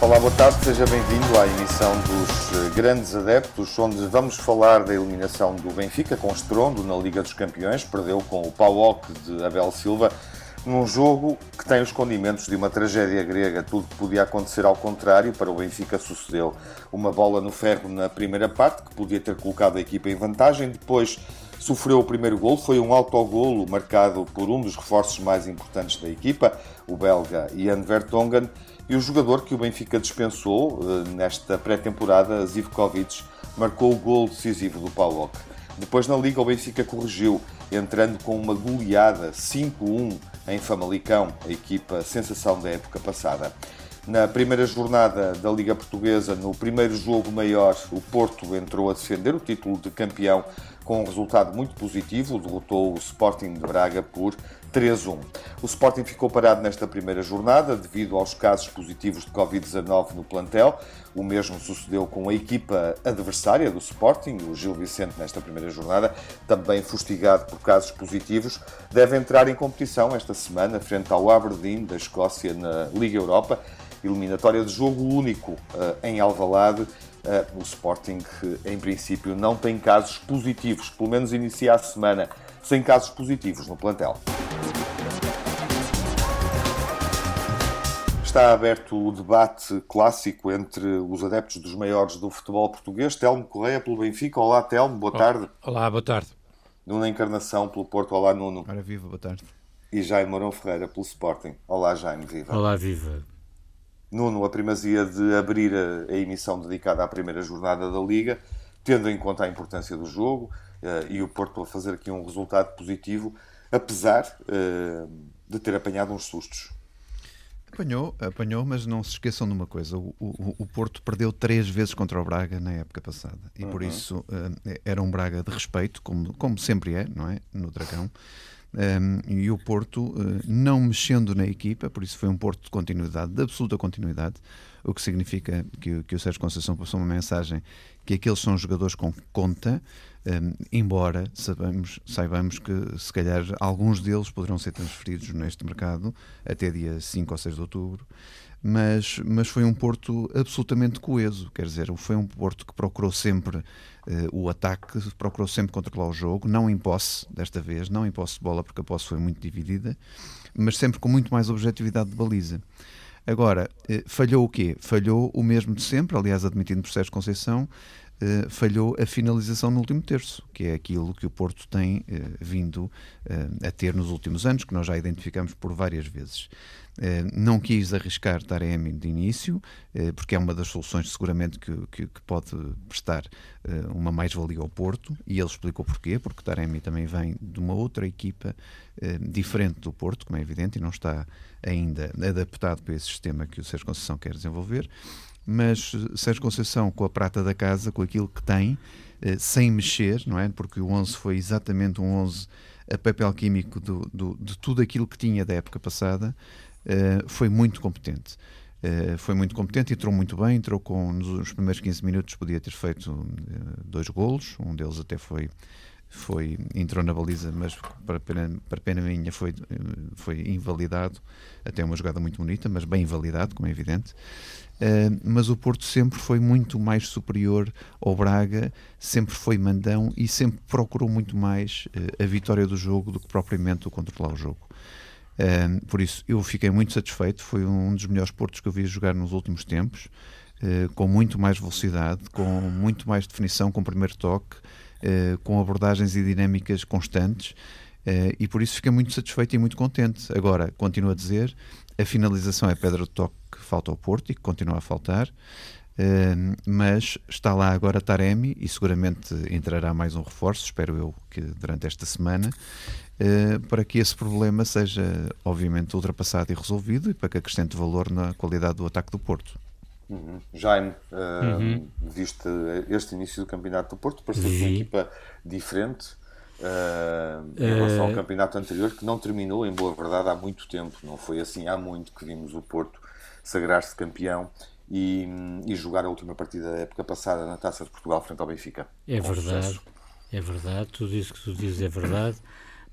Olá, boa tarde, seja bem-vindo à emissão dos eh, Grandes Adeptos, onde vamos falar da eliminação do Benfica com estrondo na Liga dos Campeões. Perdeu com o Pauok de Abel Silva num jogo que tem os condimentos de uma tragédia grega. Tudo que podia acontecer ao contrário para o Benfica sucedeu. Uma bola no ferro na primeira parte, que podia ter colocado a equipa em vantagem. Depois sofreu o primeiro gol. Foi um autogolo marcado por um dos reforços mais importantes da equipa, o belga Jan Vertonghen e o jogador que o Benfica dispensou eh, nesta pré-temporada, Zivkovic, marcou o gol decisivo do PAOK. Depois na Liga o Benfica corrigiu, entrando com uma goleada 5-1 em Famalicão, a equipa sensação da época passada. Na primeira jornada da Liga Portuguesa, no primeiro jogo maior, o Porto entrou a defender o título de campeão com um resultado muito positivo, derrotou o Sporting de Braga por 3-1. O Sporting ficou parado nesta primeira jornada devido aos casos positivos de Covid-19 no plantel. O mesmo sucedeu com a equipa adversária do Sporting, o Gil Vicente, nesta primeira jornada, também fustigado por casos positivos. Deve entrar em competição esta semana frente ao Aberdeen da Escócia na Liga Europa, eliminatória de jogo único uh, em Alvalade Uh, o Sporting, em princípio, não tem casos positivos, pelo menos inicia a semana sem casos positivos no plantel. Está aberto o debate clássico entre os adeptos dos maiores do futebol português. Telmo Correia pelo Benfica. Olá, Telmo, boa tarde. Olá, boa tarde. Nuno Encarnação pelo Porto. Olá, Nuno. Ora, viva, boa tarde. E Jaime Mourão Ferreira pelo Sporting. Olá, Jaime, viva. Olá, viva. Nuno, a primazia de abrir a, a, emissão dedicada à primeira jornada da Liga, tendo em conta a importância do jogo uh, e o Porto a fazer aqui um resultado positivo, apesar uh, de ter apanhado uns sustos. Apanhou, apanhou, mas não se esqueçam de uma coisa: o, o, o Porto perdeu três vezes contra o Braga na época passada e uhum. por isso uh, era um Braga de respeito, como, como sempre é, não é? No Dragão. Um, e o Porto uh, não mexendo na equipa, por isso foi um Porto de continuidade, de absoluta continuidade, o que significa que, que o Sérgio Conceição passou uma mensagem que aqueles são jogadores com conta, um, embora sabemos, saibamos que se calhar alguns deles poderão ser transferidos neste mercado até dia 5 ou 6 de outubro mas, mas foi um Porto absolutamente coeso, quer dizer, foi um Porto que procurou sempre uh, o ataque, procurou sempre controlar o jogo, não em posse desta vez, não em posse de bola, porque a posse foi muito dividida, mas sempre com muito mais objetividade de baliza. Agora, uh, falhou o quê? Falhou o mesmo de sempre, aliás, admitindo por Sérgio Conceição, Uh, falhou a finalização no último terço, que é aquilo que o Porto tem uh, vindo uh, a ter nos últimos anos, que nós já identificamos por várias vezes. Eh, não quis arriscar Taremi de início, eh, porque é uma das soluções seguramente que, que, que pode prestar eh, uma mais-valia ao Porto, e ele explicou porquê, porque Taremi também vem de uma outra equipa diferente do Porto, como é evidente, e não está ainda adaptado para esse sistema que o Sérgio Conceição quer desenvolver, mas Sérgio Conceição, com a prata da casa, com aquilo que tem, sem mexer, não é? Porque o 11 foi exatamente um 11 a papel químico do, do, de tudo aquilo que tinha da época passada, uh, foi muito competente. Uh, foi muito competente, entrou muito bem, entrou com nos primeiros 15 minutos podia ter feito uh, dois golos, um deles até foi foi entrou na baliza, mas para pena, para pena minha foi foi invalidado, até uma jogada muito bonita, mas bem invalidado, como é evidente. Uh, mas o Porto sempre foi muito mais superior ao Braga, sempre foi mandão e sempre procurou muito mais uh, a vitória do jogo do que propriamente o controlar o jogo por isso, eu fiquei muito satisfeito. Foi um dos melhores portos que eu vi jogar nos últimos tempos, uh, com muito mais velocidade, com muito mais definição, com primeiro toque, uh, com abordagens e dinâmicas constantes. Uh, e por isso fiquei muito satisfeito e muito contente. Agora, continuo a dizer, a finalização é pedra de toque que falta ao Porto e que continua a faltar. Uh, mas está lá agora Taremi e seguramente entrará mais um reforço, espero eu que durante esta semana, uh, para que esse problema seja obviamente ultrapassado e resolvido e para que acrescente valor na qualidade do ataque do Porto. Uhum. Jaime, uh, uhum. viste este início do campeonato do Porto, pareceu uma equipa diferente em relação ao campeonato anterior, que não terminou, em boa verdade, há muito tempo, não foi assim há muito que vimos o Porto sagrar-se campeão e, e, jogar a última partida da época passada na Taça de Portugal frente ao Benfica. É verdade, sucesso. é verdade, tudo isso que tu dizes é verdade,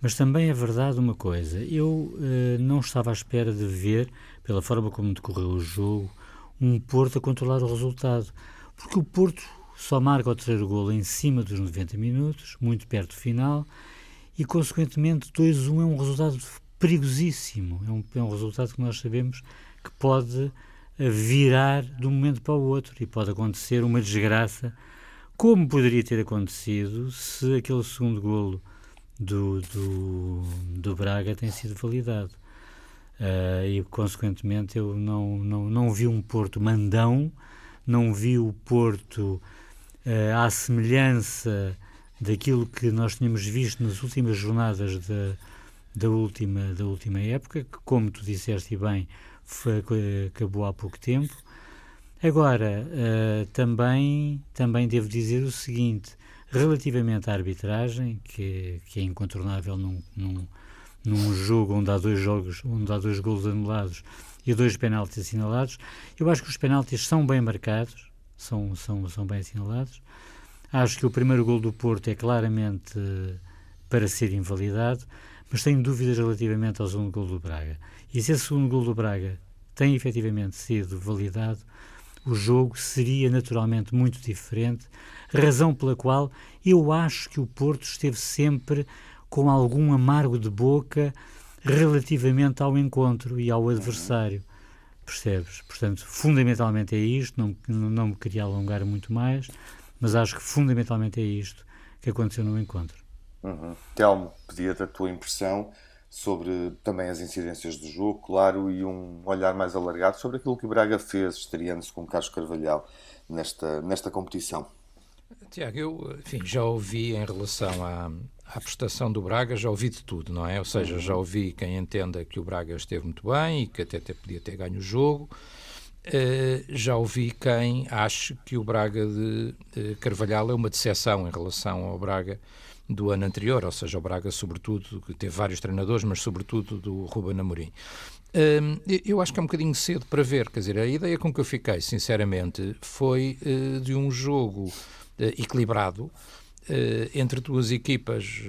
mas também é verdade uma coisa, eu uh, não estava à espera de ver, pela forma como decorreu o jogo, um Porto a controlar o resultado, porque o Porto só marca o terceiro golo em cima dos 90 minutos, muito perto do final, e consequentemente 2-1 é um resultado perigosíssimo, é um, é um resultado que nós sabemos que pode virar de um momento para o outro e pode acontecer uma desgraça, como poderia ter acontecido se aquele segundo golo do, do, do Braga tem sido validado. Uh, e, consequentemente, eu não, não, não vi um Porto mandão, não vi o Porto uh, à semelhança daquilo que nós tínhamos visto nas últimas jornadas da, da, última, da última época, que, como tu disseste bem, foi, acabou há pouco tempo. Agora, uh, também, também devo dizer o seguinte, relativamente à arbitragem, que, que é incontornável num, num, num jogo onde há dois jogos, onde há dois golos anulados e dois penaltis assinalados, eu acho que os penaltis são bem marcados, são, são, são bem assinalados. Acho que o primeiro gol do Porto é claramente uh, para ser invalidado, mas tenho dúvidas relativamente ao segundo gol do Braga. E se esse segundo gol do Braga tem efetivamente sido validado, o jogo seria naturalmente muito diferente, razão pela qual eu acho que o Porto esteve sempre com algum amargo de boca relativamente ao encontro e ao adversário. Percebes? Portanto, fundamentalmente é isto, não, não me queria alongar muito mais, mas acho que fundamentalmente é isto que aconteceu no encontro. Uhum. Telmo, pedia-te a tua impressão sobre também as incidências do jogo, claro, e um olhar mais alargado sobre aquilo que o Braga fez, estreando-se com Carlos Carvalhal nesta, nesta competição. Tiago, eu enfim, já ouvi em relação à, à prestação do Braga, já ouvi de tudo, não é? Ou seja, já ouvi quem entenda que o Braga esteve muito bem e que até, até podia ter ganho o jogo. Uh, já ouvi quem acha que o Braga de, Carvalhal é uma decepção em relação ao Braga do ano anterior, ou seja, o Braga, sobretudo, que teve vários treinadores, mas sobretudo do Ruben Amorim. Um, eu acho que é um bocadinho cedo para ver, quer dizer, a ideia com que eu fiquei, sinceramente, foi uh, de um jogo uh, equilibrado, entre duas equipas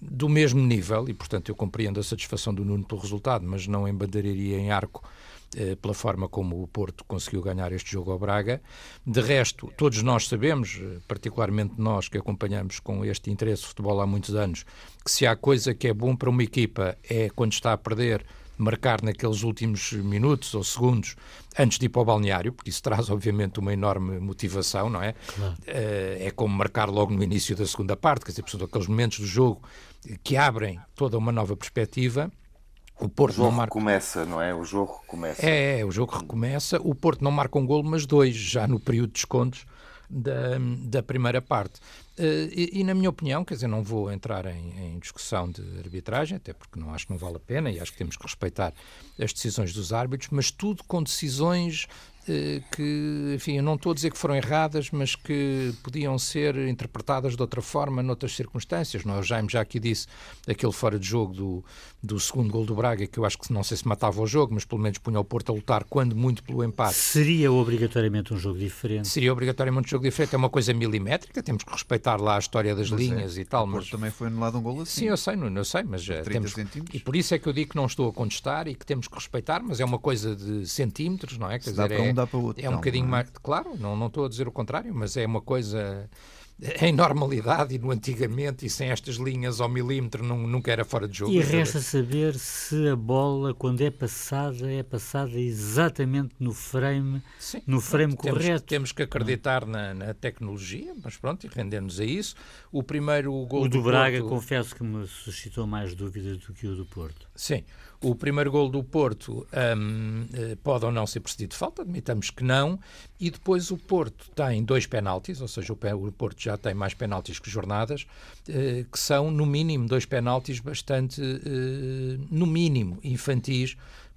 do mesmo nível, e portanto eu compreendo a satisfação do Nuno pelo resultado, mas não embandeiraria em arco eh, pela forma como o Porto conseguiu ganhar este jogo ao Braga. De resto, todos nós sabemos, eh, particularmente nós que acompanhamos com este interesse de futebol há muitos anos, que se há coisa que é bom para uma equipa é quando está a perder marcar naqueles últimos minutos ou segundos antes de ir para o balneário, porque isso traz obviamente uma enorme motivação, não é? Claro. Eh, é como marcar logo no início da segunda parte, quer dizer, são aqueles momentos do jogo que abrem toda uma nova perspectiva o Porto o jogo não marca... recomeça, não é? O jogo recomeça. É, é, o jogo recomeça. O Porto não marca um golo, mas dois, já no período de descontos da, da primeira parte. Uh, e, e, na minha opinião, quer dizer, não vou entrar em, em, discussão de arbitragem, até porque não acho que não vale a pena e acho que temos que respeitar as decisões dos árbitros, mas tudo com decisões eh, que, enfim, eu não estou a dizer que foram erradas, mas que podiam ser interpretadas de outra forma, noutras circunstâncias. Não, é? o Jaime já aqui disse aquele fora de jogo do, do segundo gol do Braga, que eu acho que não sei se matava o jogo, mas pelo menos punha o Porto a lutar, quando muito pelo empate. Seria obrigatoriamente um jogo diferente? Seria obrigatoriamente um jogo diferente. É uma coisa milimétrica, temos que respeitar lá a história das mas é, linhas é, e tal. O mas também foi anulado um gol assim. Sim, eu sei, não, eu sei, mas eh, temos... E por isso é que eu digo que não estou a contestar e que temos que respeitar, mas é uma coisa de centímetros, não é? Quer dizer, dá para um, é, dá para o outro. É um bocadinho bocadinho mais. Claro, não, não estou a dizer o contrário, mas é uma coisa em normalidade e no antigamente e sem estas linhas ao milímetro não, nunca era fora de jogo. E resta saber se a bola, quando é passada, é passada exatamente no frame, Sim, no frame temos, correto. Temos que acreditar na, na, tecnologia, mas pronto, e render-nos a isso. O primeiro gol o do, do Braga, Porto... confesso que me suscitou mais dúvidas do que o do Porto. Sim. O primeiro gol do Porto um, eh, pode ou não ser precedido de falta, admitamos que não, e depois o Porto tem dois penaltis, ou seja, o Porto já tem mais penaltis que jornadas, eh, que são, no mínimo, dois penaltis bastante, eh, no mínimo, infantis,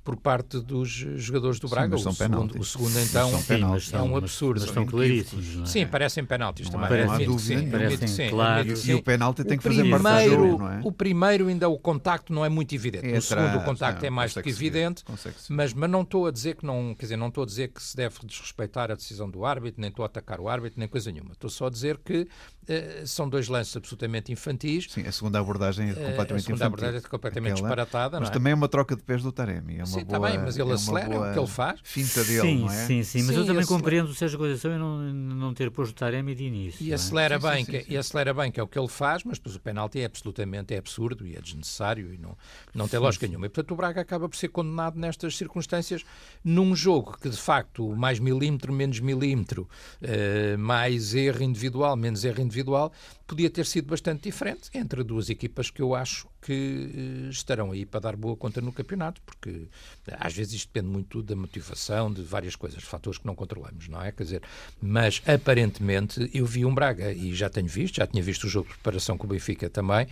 por parte dos jogadores do Braga. Sim, o, segundo, o, segundo, então, sim, é um absurdo. Mas, mas são claríssimos. É? Sim, parecem penaltis não também. Não há dúvida sim, parecem sim, claros. E, e o penalti tem o que fazer primeiro, parte do jogo, não é? O primeiro ainda o contacto não é muito evidente. É o segundo atrás, o contacto não, é mais do que evidente. Mas, mas não estou a dizer que não, quer dizer, não estou a dizer que se deve desrespeitar a decisão do árbitro, nem estou a atacar o árbitro, nem coisa nenhuma. Estou só a dizer que uh, são dois lances absolutamente infantis. Sim, a segunda abordagem é completamente infantil. A segunda infantil. abordagem é completamente Aquela... disparatada, Mas é? também é uma troca de pés do Taremi. É uma sim, boa, está bem, mas ele é acelera boa o que ele faz. Finta dele, sim, não é? Sim, sim, mas sim, eu também acelera... compreendo o Sérgio Conceição e não, não ter posto o Taremi de início. E é? acelera, sim, bem, sim, que, sim, e acelera bem, que é o que ele faz, mas depois o penalti é absolutamente é absurdo e é desnecessário e não, não tem lógica nenhuma. E portanto o Braga acaba por ser condenado nestas circunstâncias num jogo que de facto mais milímetro, menos milímetro, uh, mais erro individual, menos erro individual, podia ter sido bastante diferente entre duas equipas que eu acho que uh, estarão aí para dar boa conta no campeonato, porque às vezes isto depende muito da motivação, de várias coisas, fatores que não controlamos, não é? Quer dizer, mas aparentemente eu vi um Braga, e já tenho visto, já tinha visto o jogo de preparação com o Benfica também,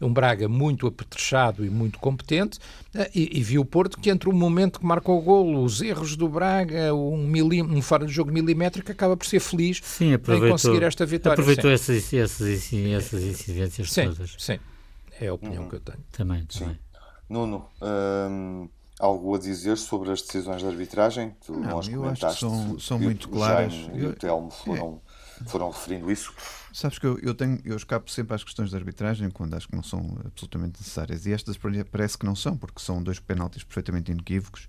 um Braga muito apetrechado e muito competente, uh, e, e vi o Porto que entre o momento que marca o golo, os erros do Braga, um, milim, um fora de jogo milimétrico, acaba por ser feliz sim, em conseguir esta vitória. Aproveitou essas, essas sim, essas incidências sim, todas. Sim, é a opinião uhum. que eu tenho. Também, também. Sim. Nuno, hum, algo a dizer sobre as decisões de arbitragem? Tu não, nós eu acho que são, são muito claras. e o Telmo foram, é. foram referindo isso. Sabes que eu, eu, tenho, eu escapo sempre às questões de arbitragem quando acho que não são absolutamente necessárias. E estas parece que não são, porque são dois penaltis perfeitamente inequívocos.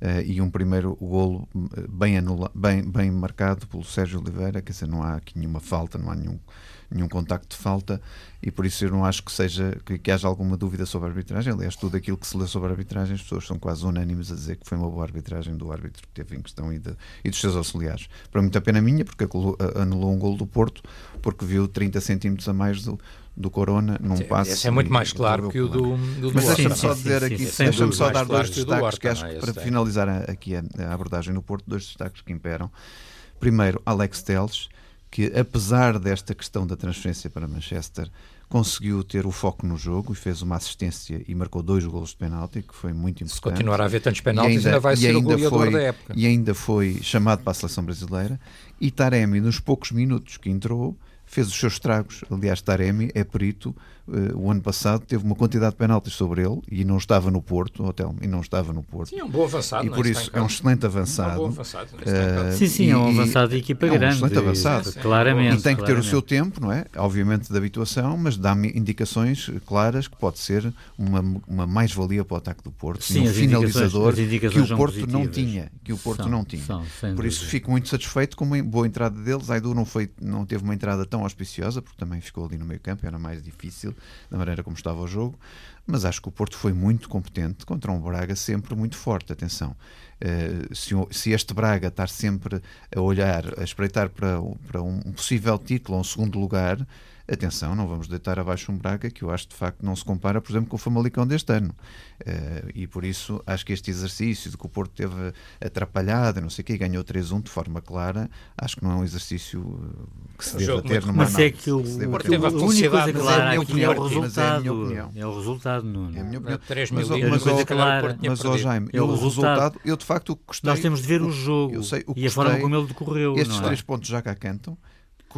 Uh, e um primeiro golo bem, anula, bem, bem marcado pelo Sérgio Oliveira, quer dizer, não há aqui nenhuma falta, não há nenhum, nenhum contacto de falta e por isso eu não acho que seja que, que, haja alguma dúvida sobre a arbitragem. Aliás, tudo aquilo que se lê sobre a arbitragem, as pessoas são quase unânimes a dizer que foi uma boa arbitragem do árbitro que teve em questão e, de, e dos seus auxiliares. Para muita pena minha, porque anulou um golo do Porto, porque viu 30 centímetros a mais do, do Corona num sim, passe. Esse é muito mais claro que o do, do Mas deixa-me só dizer aqui, deixa-me só dar dois destaques que acho que para finalizar aqui a, a abordagem no Porto, dois destaques que imperam. Primeiro, Alex Teles, que apesar desta questão da transferência para Manchester, conseguiu ter o foco no jogo e fez uma assistência e marcou dois golos de penalti, que foi muito importante. Se continuar a haver tantos penaltis, ainda, ainda, vai ser ainda o goleador foi, da época. E ainda foi chamado para a seleção brasileira. E Taremi, nos poucos minutos que entrou, fez os seus estragos. Aliás, Taremi é perito. Uh, o ano passado teve uma quantidade de penaltis sobre ele e não estava no Porto, hotel, e não estava no Porto. Sim, é um bom avançado. E por isso é um excelente avançado. É um bom avançado uh, sim, sim, é um avançado de equipa é grande. É um excelente avançado. E, claramente. E tem que claramente. ter o seu tempo, não é? Obviamente de habituação, mas dá-me indicações claras que pode ser uma, uma mais-valia para o ataque do Porto. Sim, um finalizador que o Porto positivas. não tinha. Que o Porto são, não tinha. São, por isso fico muito satisfeito com uma boa entrada deles. Aidu não, foi, não teve uma entrada tão auspiciosa, porque também ficou ali no meio campo, era mais difícil, da maneira como estava o jogo, mas acho que o Porto foi muito competente contra um Braga sempre muito forte, atenção. Uh, se, se, este Braga estar sempre a olhar, a espreitar para, para um possível título um segundo lugar, atenção, não vamos deitar abaixo um Braga que eu acho de facto não se compara, por exemplo, com o Famalicão deste ano. Uh, e por isso acho que este exercício de que o Porto teve atrapalhado, não sei o quê, ganhou 3-1 de forma clara, acho que não é um exercício que se deva ter numa Mas é que o, Porto teve a felicidade clara aqui é o resultado. É o resultado, não é a minha opinião. 3 mas, mil mas, coisa clara. mas oh, Jaime, é o, resultado, eu de facto gostei. Nós temos de ver o jogo e a forma como ele decorreu. Estes é? três pontos já cá cantam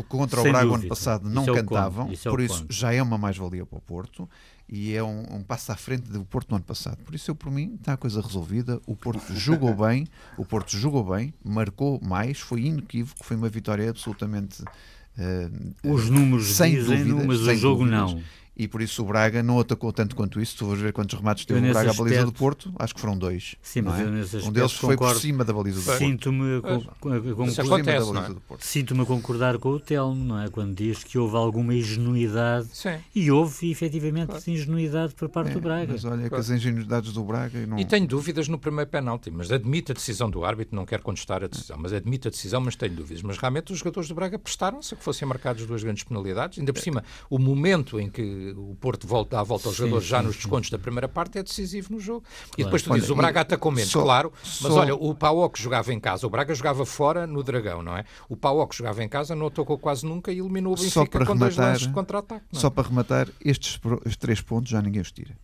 contra Sem o Braga dúvida. ano passado não Isso é cantavam. Isso é por isso já é uma mais-valia para o Porto e é um, um passo à frente do Porto no ano passado. Por isso, eu, por mim, está a coisa resolvida. O Porto jogou bem, o Porto jogou bem, marcou mais, foi inequívoco, foi uma vitória absolutamente. Uh, Os números sem dizem, dúvidas, mas o jogo dúvidas. não. E por isso o Braga não atacou tanto quanto isso. Tu vais ver quantos remates teve o Braga à baliza do aspecto- Porto, acho que foram dois. Sim, não mas é? eu nesse Um aspecto deles foi por concordo. cima da baliza do Porto. Sinto-me Por cima da baliza é? do Porto. Sinto-me a concordar com o Telmo, não é? Quando diz que houve alguma ingenuidade Sim. e houve efetivamente ingenuidade por parte É, do Braga. Mas olha que as ingenuidades do Braga e não... E tenho dúvidas no primeiro penalti, mas admito a decisão do árbitro, não quero contestar a decisão, mas admito a decisão, mas tenho dúvidas. Mas realmente os jogadores do Braga prestaram-se a que fossem marcados duas grandes penalidades. Ainda por cima, o momento em que o Porto volta, dá a volta aos jogadores já nos descontos da primeira parte é decisivo no jogo. E Claro. depois tu Olha, dizes, o Braga e atacou menos, só- claro, mas só- olha, o Paok jogava em casa, o Braga jogava fora no Dragão, não é? O Paok jogava em casa, não atacou quase nunca e eliminou o Só Benfica para com dois rematar- lances de contra-ataque. é? Só para rematar, estes, estes três pontos já ninguém os tira.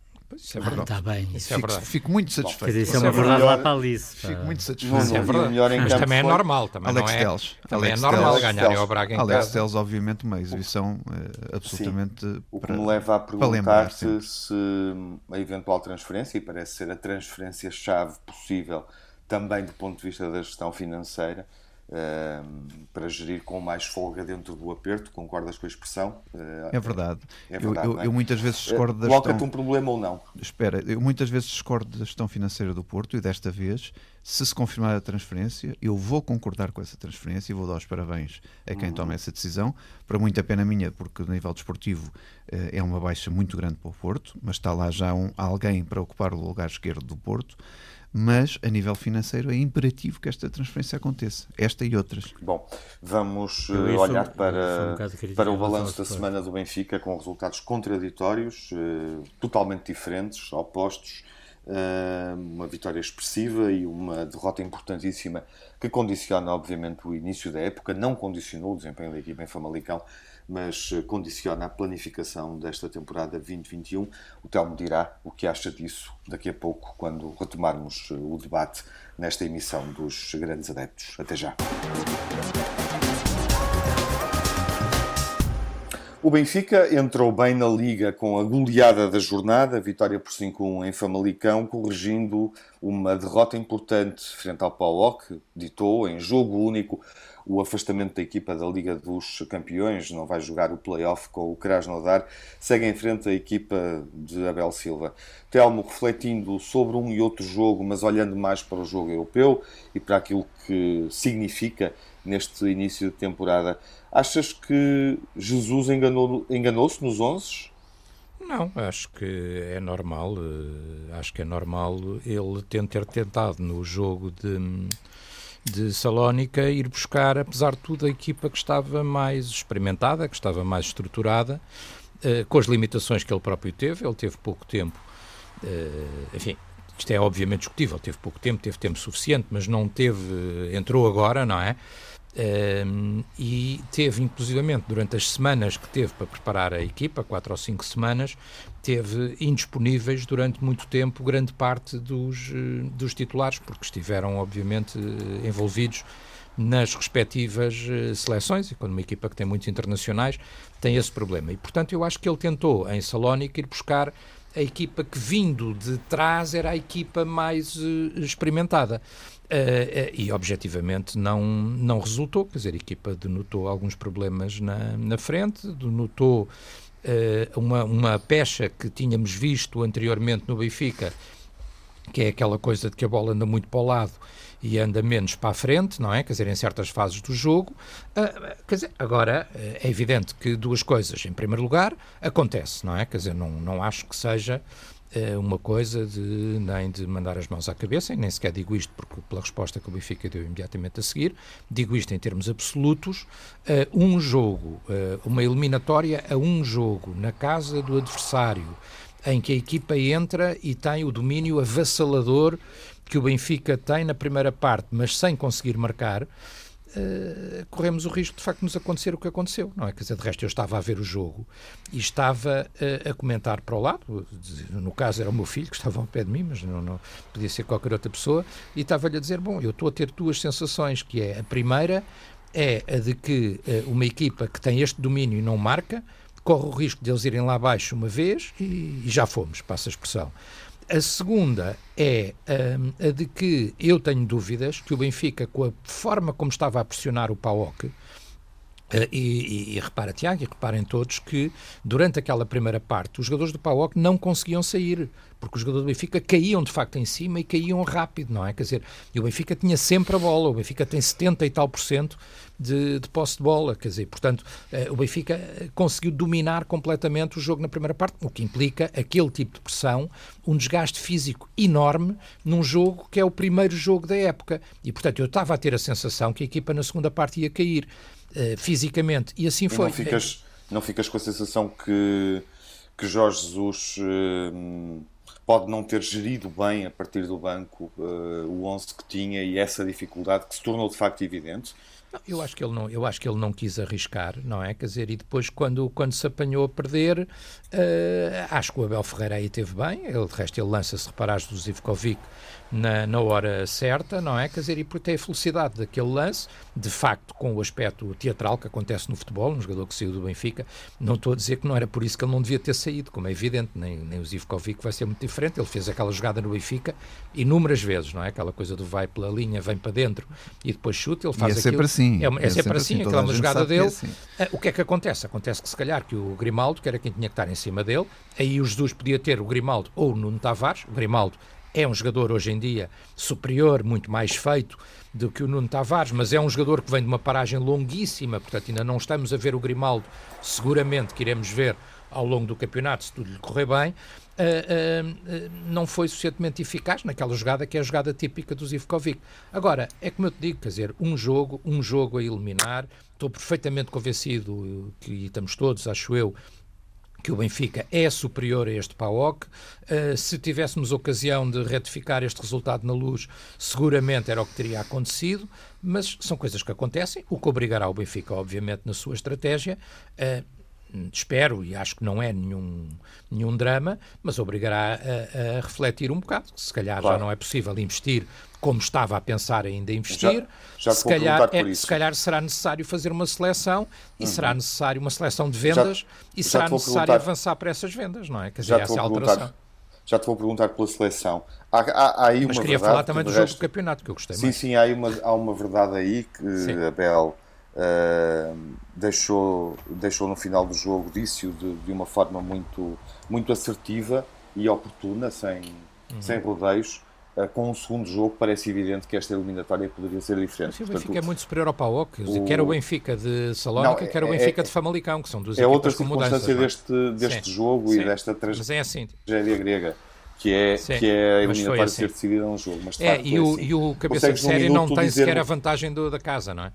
Isso é verdade. Está bem. Isso é fico, verdade. fico muito satisfeito. Dizer, isso é uma é verdade melhor. lá para a Alice. Fico muito Não, satisfeito. Isso é verdade. melhor em Mas também é normal, também Alex não é. Teles. Também Alex é normal Teles. ganhar ao Braga em Alex casa. Teles, obviamente, uma exibição eh, absolutamente. O que para- me leva a perguntar-te sempre. se a eventual transferência, e parece ser a transferência-chave possível também do ponto de vista da gestão financeira, para gerir com mais folga dentro do aperto, concordas com a expressão? Eh, É verdade. É verdade, eu, é? eu muitas vezes discordo da Coloca-te gestão. um problema ou não? Espera, eu muitas vezes discordo da gestão financeira do Porto e desta vez, se se confirmar a transferência, eu vou concordar com essa transferência e vou dar os parabéns a quem toma essa decisão. Para muita pena minha, porque no nível desportivo eh, é uma baixa muito grande para o Porto, mas está lá já um, alguém para ocupar o lugar esquerdo do Porto. Mas a nível financeiro é imperativo que esta transferência aconteça, esta e outras. Bom, vamos isso- olhar sou um para, para o balanço da semana do Benfica com resultados contraditórios, eh, totalmente diferentes, opostos. eh, uma vitória expressiva e uma derrota importantíssima que condiciona, obviamente, o início da época. Não condicionou o desempenho da equipa em Famalicão, mas eh, condiciona a planificação desta temporada 2021. O Telmo dirá o que acha disso daqui a pouco, quando retomarmos eh, o debate nesta emissão dos grandes adeptos. Até já. O Benfica entrou bem na liga com a goleada da jornada, vitória por 5-1 em Famalicão, corrigindo uma derrota importante frente ao que ditou em jogo único o afastamento da equipa da Liga dos Campeões, não vai jogar o play-off com o Krasnodar, segue em frente a equipa de Abel Silva. Telmo, refletindo sobre um e outro jogo, mas olhando mais para o jogo europeu e para aquilo que significa neste início de temporada, achas que Jesus enganou- enganou-se nos 11? Não, acho que é normal. eh, Acho que é normal ele ter tentado no jogo de, de Salónica ir buscar, apesar de tudo, a equipa que estava mais experimentada, que estava mais estruturada, eh, com as limitações que ele próprio teve. Ele teve pouco tempo, eh, enfim. Isto é obviamente discutível, teve pouco tempo, teve tempo suficiente, mas não teve, entrou agora, não é? Um, e teve, inclusivamente, durante as semanas que teve para preparar a equipa, quatro ou cinco semanas, teve indisponíveis durante muito tempo grande parte dos, eh, dos titulares, porque estiveram, obviamente, eh, envolvidos nas respectivas eh, seleções, e quando uma equipa que tem muitos internacionais tem esse problema. E, portanto, eu acho que ele tentou, em Salónica, ir buscar a equipa que, vindo de trás, era a equipa mais eh, experimentada. Uh, uh, e objetivamente não, não resultou, quer dizer, a equipa denotou alguns problemas na, na frente, denotou uh, uma, uma pecha que tínhamos visto anteriormente no Benfica, que é aquela coisa de que a bola anda muito para o lado e anda menos para a frente, não é? Quer dizer, em certas fases do jogo. Uh, quer dizer, agora é evidente que duas coisas. Em primeiro lugar, acontece, não é? Quer dizer, não, não acho que seja é uma coisa de nem de mandar as mãos à cabeça, e nem sequer digo isto porque pela resposta que o Benfica deu imediatamente a seguir, digo isto em termos absolutos, uh, um jogo, uh, uma eliminatória a um jogo na casa do adversário, em que a equipa entra e tem o domínio avassalador que o Benfica tem na primeira parte, mas sem conseguir marcar, Uh, corremos o risco de facto nos acontecer o que aconteceu, não é? Quer dizer, de resto eu estava a ver o jogo e estava uh, a comentar para o lado, no caso era o meu filho que estava ao pé de mim, mas não, não podia ser qualquer outra pessoa, e estava-lhe a dizer, bom, eu estou a ter duas sensações, que é a primeira é a de que uh, uma equipa que tem este domínio e não marca, corre o risco de eles irem lá abaixo uma vez e, e já fomos, passa a expressão. A segunda é um, a de que eu tenho dúvidas que o Benfica, com a forma como estava a pressionar o PAOK, uh, e, e, e repara, Tiago, e reparem todos que durante aquela primeira parte os jogadores do PAOK não conseguiam sair, porque os jogadores do Benfica caíam de facto em cima e caíam rápido, não é? Quer dizer, e o Benfica tinha sempre a bola, o Benfica tem 70 e tal por cento de, de posse de bola, quer dizer, portanto, uh, o Benfica conseguiu dominar completamente o jogo na primeira parte, o que implica aquele tipo de pressão, um desgaste físico enorme num jogo que é o primeiro jogo da época. E, portanto, eu estava a ter a sensação que a equipa na segunda parte ia cair uh, fisicamente, e assim e foi. Não ficas, não ficas com a sensação que, que Jorge Jesus uh, pode não ter gerido bem a partir do banco uh, o 11 que tinha e essa dificuldade que se tornou de facto evidente? Não, eu acho que ele não, eu acho que ele não quis arriscar, não é? Quer dizer, e depois quando quando se apanhou a perder, uh, acho que o Abel Ferreira aí teve bem. Ele de resto ele lança-se reparares do Zivkovic na, na hora certa, não é? Quer dizer, e por ter a felicidade daquele lance, de facto, com o aspecto teatral que acontece no futebol, um jogador que saiu do Benfica, não estou a dizer que não era por isso que ele não devia ter saído, como é evidente, nem, nem o Zivkovic vai ser muito diferente. Ele fez aquela jogada no Benfica inúmeras vezes, não é? Aquela coisa do vai pela linha, vem para dentro e depois chuta, ele faz e é aquilo. sempre assim. É, uma, é, é sempre, sempre assim, assim aquela uma jogada dele. É assim. Ah, o que é que acontece? Acontece que se calhar que o Grimaldo, que era quem tinha que estar em cima dele, aí o Jesus podia ter o Grimaldo ou o Nuno Tavares, o Grimaldo é um jogador hoje em dia superior, muito mais feito do que o Nuno Tavares, mas é um jogador que vem de uma paragem longuíssima, portanto ainda não estamos a ver o Grimaldo, seguramente que iremos ver ao longo do campeonato, se tudo lhe correr bem, uh, uh, não foi suficientemente eficaz naquela jogada que é a jogada típica do Zivkovic. Agora, é como eu te digo, quer dizer, um jogo, um jogo a eliminar, estou perfeitamente convencido que estamos todos, acho eu, que o Benfica é superior a este PAOK. Uh, se tivéssemos ocasião de retificar este resultado na luz, seguramente era o que teria acontecido, mas são coisas que acontecem, o que obrigará o Benfica, obviamente, na sua estratégia. Uh, espero e acho que não é nenhum, nenhum drama, mas obrigará a, a refletir um bocado. Se calhar claro. já não é possível investir como estava a pensar ainda investir, já, já se, calhar, é, se calhar será necessário fazer uma seleção e uhum. será necessário uma seleção de vendas já, e será necessário avançar para essas vendas, não é? Quer dizer, essa alteração. Já te vou perguntar pela seleção. Há, há, há aí Mas uma queria verdade falar também do resto... jogo do campeonato, que eu gostei sim, mais. Sim, sim, há, uma, há uma verdade aí que sim. Abel uh, deixou, deixou no final do jogo, disse-o de, de, uma forma muito, muito assertiva e oportuna, sem, uhum. sem rodeios eh, com um segundo jogo, parece evidente que esta eliminatória poderia ser diferente. Sim, o Benfica Portanto, é muito superior ao PAOK, o... quer o Benfica de Salónica, não, quer o é- Benfica é, de Famalicão, que são duas é outra circunstância deste, deste sim, jogo sim. e desta tragédia é assim. grega. Que é, que é a eliminatória assim. ser decidida num jogo. Mas, é, e, o, assim. e o cabeça de série não tem sequer a vantagem do, da casa, não é?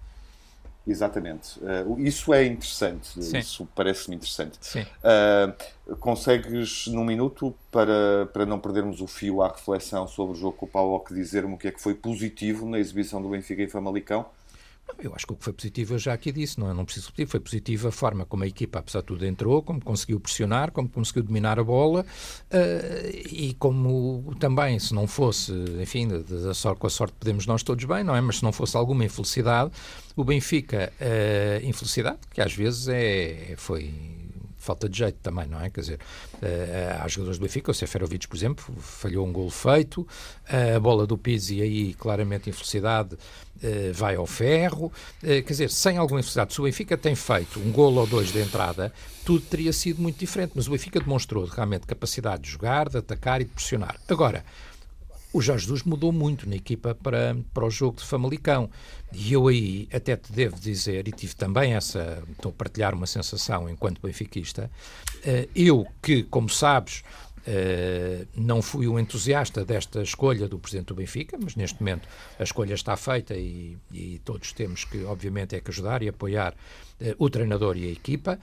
Exatamente. Uh, isso é interessante. Sim. Isso parece-me interessante. Uh, consegues, num minuto, para, para não perdermos o fio à reflexão sobre o jogo com o Paulo, dizer-me o que é que foi positivo na exibição do Benfica em Famalicão? Eu acho que o que foi positivo eu já aqui disse, não, é? não preciso repetir, foi positivo a forma como a equipa, apesar de tudo, entrou, como conseguiu pressionar, como conseguiu dominar a bola uh, e como também, se não fosse, enfim, da sorte, com a sorte podemos nós todos bem, não é? Mas se não fosse alguma infelicidade, o Benfica, uh, infelicidade, que às vezes é, foi falta de jeito também, não é? Quer dizer, uh, há jogadores do Benfica, o Seferovic, por exemplo, falhou um gol feito, uh, a bola do Pizzi aí, claramente infelicidade, uh, vai ao ferro, quer dizer, sem alguma infelicidade, se o Benfica tem feito um gol ou dois de entrada, tudo teria sido muito diferente, mas o Benfica demonstrou realmente capacidade de jogar, de atacar e de pressionar. Agora, o Jorge Jesus mudou muito na equipa para, para o jogo de Famalicão. E eu aí até te devo dizer, e tive também essa, estou a partilhar uma sensação enquanto benfiquista, eh, eu que, como sabes, Uh, não fui um entusiasta desta escolha do Presidente do Benfica, mas neste momento a escolha está feita e, e todos temos que, obviamente, é que ajudar e apoiar uh, o treinador e a equipa.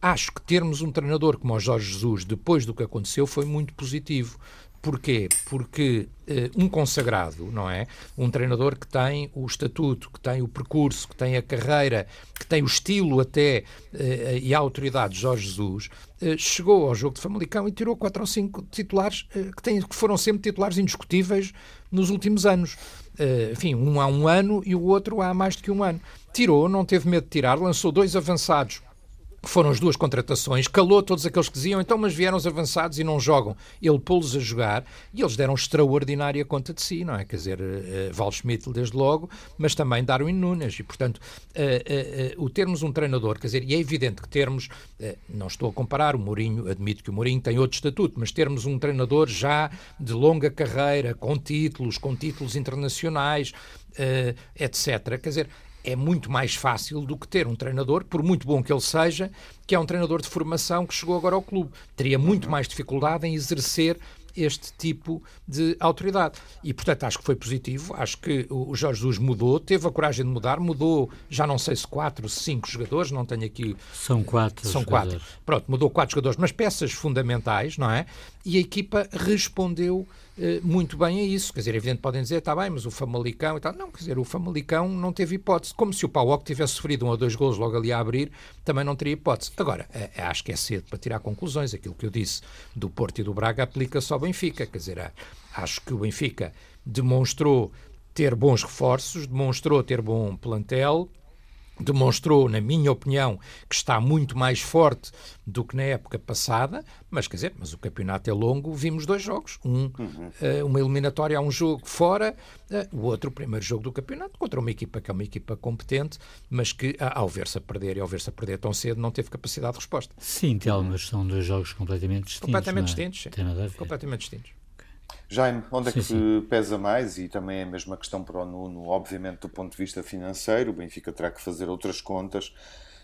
Acho que termos um treinador como o Jorge Jesus, depois do que aconteceu, foi muito positivo. Porquê? Porque uh, um consagrado, não é? Um treinador que tem o estatuto, que tem o percurso, que tem a carreira, que tem o estilo até uh, e a autoridade de Jorge Jesus, uh, chegou ao jogo de Famalicão e tirou quatro ou cinco titulares que, têm, que foram sempre titulares indiscutíveis nos últimos anos. enfim, um há um ano e o outro há mais do que um ano. Tirou, não teve medo de tirar, lançou dois avançados que foram as duas contratações, calou todos aqueles que diziam, então, mas vieram os avançados e não jogam. Ele pô-los a jogar e eles deram extraordinária conta de si, não é? Quer dizer, uh, Val Schmidt, desde logo, mas também Darwin Nunes. E, portanto, uh, uh, o termos um treinador, quer dizer, e é evidente que termos, não estou a comparar, o Mourinho, admito que o Mourinho tem outro estatuto, mas termos um treinador já de longa carreira, com títulos, com títulos internacionais, etc. Quer dizer, é muito mais fácil do que ter um treinador, por muito bom que ele seja, que é um treinador de formação que chegou agora ao clube. Teria muito mais dificuldade em exercer este tipo de autoridade. E, portanto, acho que foi positivo. Acho que o Jorge Jesus mudou, teve a coragem de mudar, mudou, já não sei se quatro, cinco jogadores, não tenho aqui. São quatro. São jogadores. quatro. Pronto, mudou quatro jogadores, mas peças fundamentais, não é? E a equipa respondeu muito bem a isso. Quer dizer, é evidente, podem dizer, está bem, mas o Famalicão e tal. Não, quer dizer, o Famalicão não teve hipótese. Como se o Pauoc tivesse sofrido um ou dois golos logo ali a abrir, também não teria hipótese. Agora, uh, acho que é cedo para tirar conclusões. Aquilo que eu disse do Porto e do Braga aplica-se ao Benfica. Quer dizer, acho que o Benfica demonstrou ter bons reforços, demonstrou ter bom plantel, demonstrou, na minha opinião, que está muito mais forte do que na época passada, mas quer dizer, mas o campeonato é longo, vimos dois jogos, um uhum. uh, uma eliminatória a um jogo fora, uh, o outro o primeiro jogo do campeonato contra uma equipa que é uma equipa competente, mas que ao ver-se a perder e ao ver-se a perder tão cedo não teve capacidade de resposta. Sim, Telmo, mas são dois jogos completamente distintos. Completamente é? distintos, sim. Tem nada a ver. Completamente distintos. Jaime, onde é que sim. pesa mais? E também é a mesma questão para o Nuno, obviamente, do ponto de vista financeiro. O Benfica terá que fazer outras contas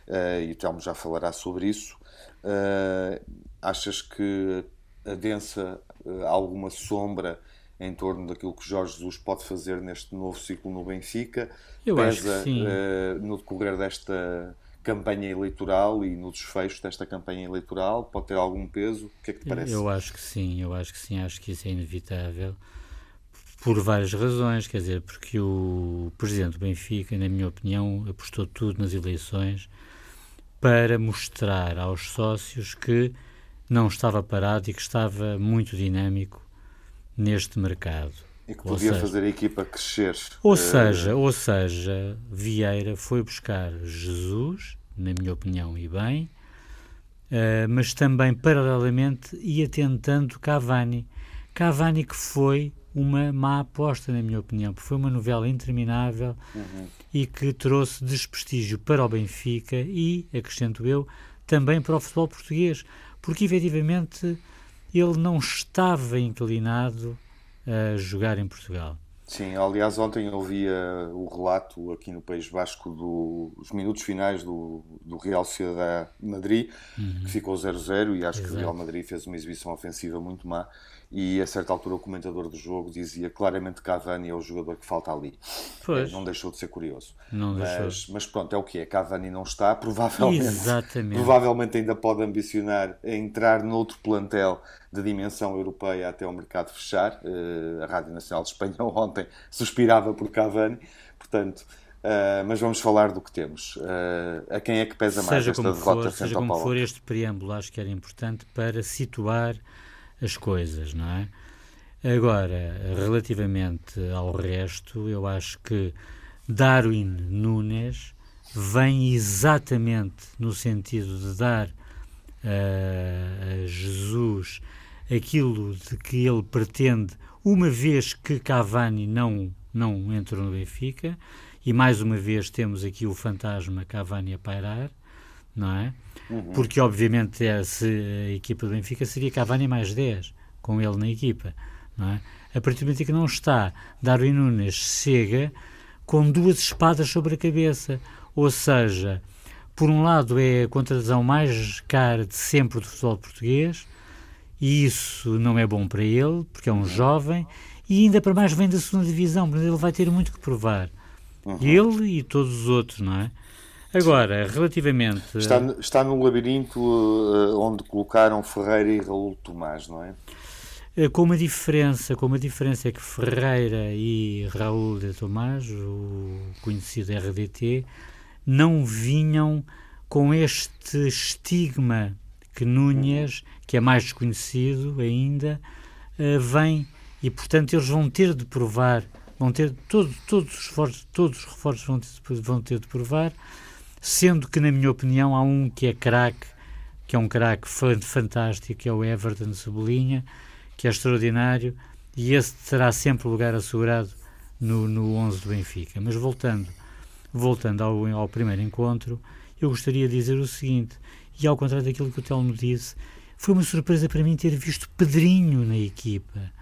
uh, e o Telmo já falará sobre isso. Uh, achas que adensa uh, alguma sombra em torno daquilo que Jorge Jesus pode fazer neste novo ciclo no Benfica? Eu pesa no decorrer desta campanha eleitoral e no desfecho desta campanha eleitoral? Pode ter algum peso? O que é que te parece? Eu acho que sim, eu acho que sim, acho que isso é inevitável por várias razões, quer dizer, porque o presidente do Benfica, na minha opinião, apostou tudo nas eleições para mostrar aos sócios que não estava parado e que estava muito dinâmico neste mercado. E que podia seja, fazer a equipa crescer. Ou uh... seja, ou seja, Vieira foi buscar Jesus, na minha opinião, e bem, uh, mas também, paralelamente, ia tentando Cavani. Cavani que foi uma má aposta, na minha opinião, porque foi uma novela interminável uhum. e que trouxe desprestígio para o Benfica e, acrescento eu, também para o futebol português, porque efetivamente ele não estava inclinado a jogar em Portugal. Sim, aliás, ontem eu ouvia o relato aqui no País Vasco dos minutos finais do, do Real Sociedade Madrid, uhum. que ficou 0-0 e acho Exato. que o Real Madrid fez uma exibição ofensiva muito má e a certa altura o comentador do jogo dizia claramente que Cavani é o jogador que falta ali. Pois. Não deixou de ser curioso. Não mas, deixou. mas pronto, é o que é. Cavani não está, provavelmente, Exatamente. provavelmente ainda pode ambicionar a entrar noutro plantel de dimensão europeia até o mercado fechar. Uh, a Rádio Nacional de Espanha ontem suspirava por Cavani, portanto. Uh, mas vamos falar do que temos. Uh, a quem é que pesa mais seja esta como derrota for, Seja como for, este preâmbulo acho que era importante para situar as coisas, não é? Agora, relativamente ao resto, eu acho que Darwin Nunes vem exatamente no sentido de dar uh, a Jesus aquilo de que ele pretende, uma vez que Cavani não, não entrou no Benfica, e mais uma vez temos aqui o fantasma Cavani a pairar, não é? Uhum. Porque, obviamente, se a equipa do Benfica seria Cavani mais 10, com ele na equipa. Não é? A partir do momento em que não está, Darwin Nunes chega com duas espadas sobre a cabeça. Ou seja, por um lado é a contratação mais cara de sempre do futebol português, e isso não é bom para ele, porque é um jovem, e ainda para mais vem da segunda divisão, mas ele vai ter muito que provar. Uhum. Ele e todos os outros, não é? Agora, relativamente. Está, está no labirinto uh, onde colocaram Ferreira e Raul Tomás, não é? Uh, com uma diferença, com uma diferença é que Ferreira e Raul de Tomás, o conhecido RDT, não vinham com este estigma que Núñez, que é mais desconhecido ainda, uh, vem e portanto eles vão ter de provar, vão ter todo, todos os reforços, todos os reforços vão ter, vão ter de provar sendo que, na minha opinião, há um que é craque, que é um craque fantástico, que é o Everton Cebolinha, que é extraordinário, e esse terá sempre lugar assegurado no, no 11 do Benfica. Mas voltando, voltando ao, ao primeiro encontro, eu gostaria de dizer o seguinte, e ao contrário daquilo que o Telmo disse, foi uma surpresa para mim ter visto Pedrinho na equipa.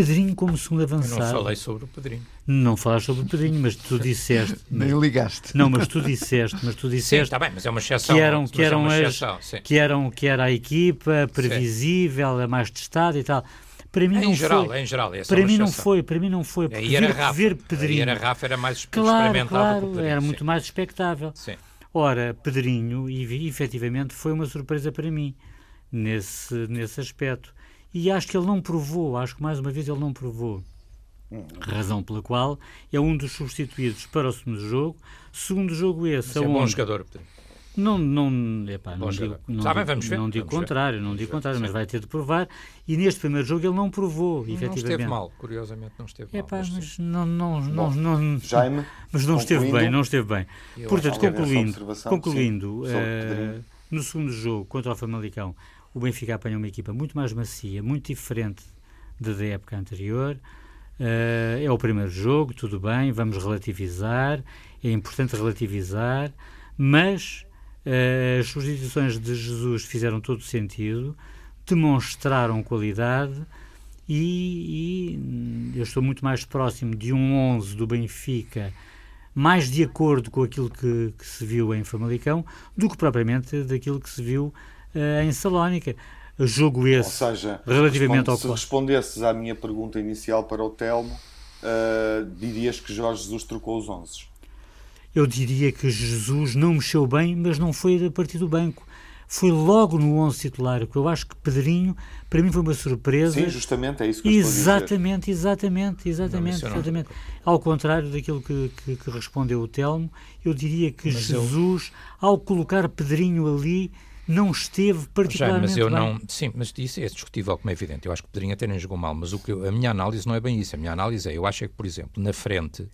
Pedrinho como segundo avançado. Eu não falei sobre o Pedrinho. Não falaste sobre o Pedrinho, mas tu disseste. Nem ligaste. Não, mas tu disseste, mas tu disseste. Sim, está bem, mas é uma exceção. Que eram, que eram é as, que eram que era a equipa previsível, sim. a mais testada e tal. Para mim é não em geral, foi. É em geral, para mim não foi, para mim não foi. Porque ver, Rafa, ver Pedrinho. A Rafa era mais claro. Claro, era muito mais expectável. Sim. Ora, Pedrinho, e efetivamente foi uma surpresa para mim nesse, nesse aspecto. E acho que ele não provou, acho que mais uma vez ele não provou. Razão pela qual é um dos substituídos para o segundo jogo. Segundo jogo esse, Mas é bom jogador. Não, não, epá, não digo, não Sabe, digo, vamos ver, não digo vamos contrário, ver. não digo Vamos contrário, ver, mas vai ter de provar. E neste primeiro jogo ele não provou, Não efetivamente. esteve mal, curiosamente não esteve mal. Epá, mas sim. mas não, não, não, Bom, não, Jaime, mas não esteve bem, não esteve bem. Portanto, é concluindo, concluindo sim, sobre eh, no segundo jogo contra o Famalicão, o Benfica apanhou uma equipa muito mais macia, muito diferente da da época anterior. Eh, é o primeiro jogo, tudo bem, vamos relativizar, é importante relativizar, mas eh, as substituições de Jesus fizeram todo sentido, demonstraram qualidade e, e, eu estou muito mais próximo de um 11 do Benfica, mais de acordo com aquilo que, que se viu em Famalicão, do que propriamente daquilo que se viu eh, em Salónica. Jogo Ou esse, seja, relativamente ao se respondesses à minha pergunta inicial para o Telmo, ah, dirias que Jorge Jesus trocou os 11. eu diria que Jesus não mexeu bem, mas não foi a partir do banco. Foi logo no 11 titular, porque eu acho que Pedrinho, para mim, foi uma surpresa. Sim, justamente, é isso que eu estou a dizer. Exatamente, exatamente, exatamente, eu não exatamente. Ao contrário daquilo que, que- que respondeu o Telmo, eu diria que Mas eu- Jesus, ao colocar Pedrinho ali, não esteve Já, particularmente mas eu bem. não. Sim, mas isso é discutível, como é evidente. Eu acho que Pedrinho até nem jogou mal, mas o que eu- a minha análise não é bem isso. A minha análise é: eu acho é que, por exemplo, na frente,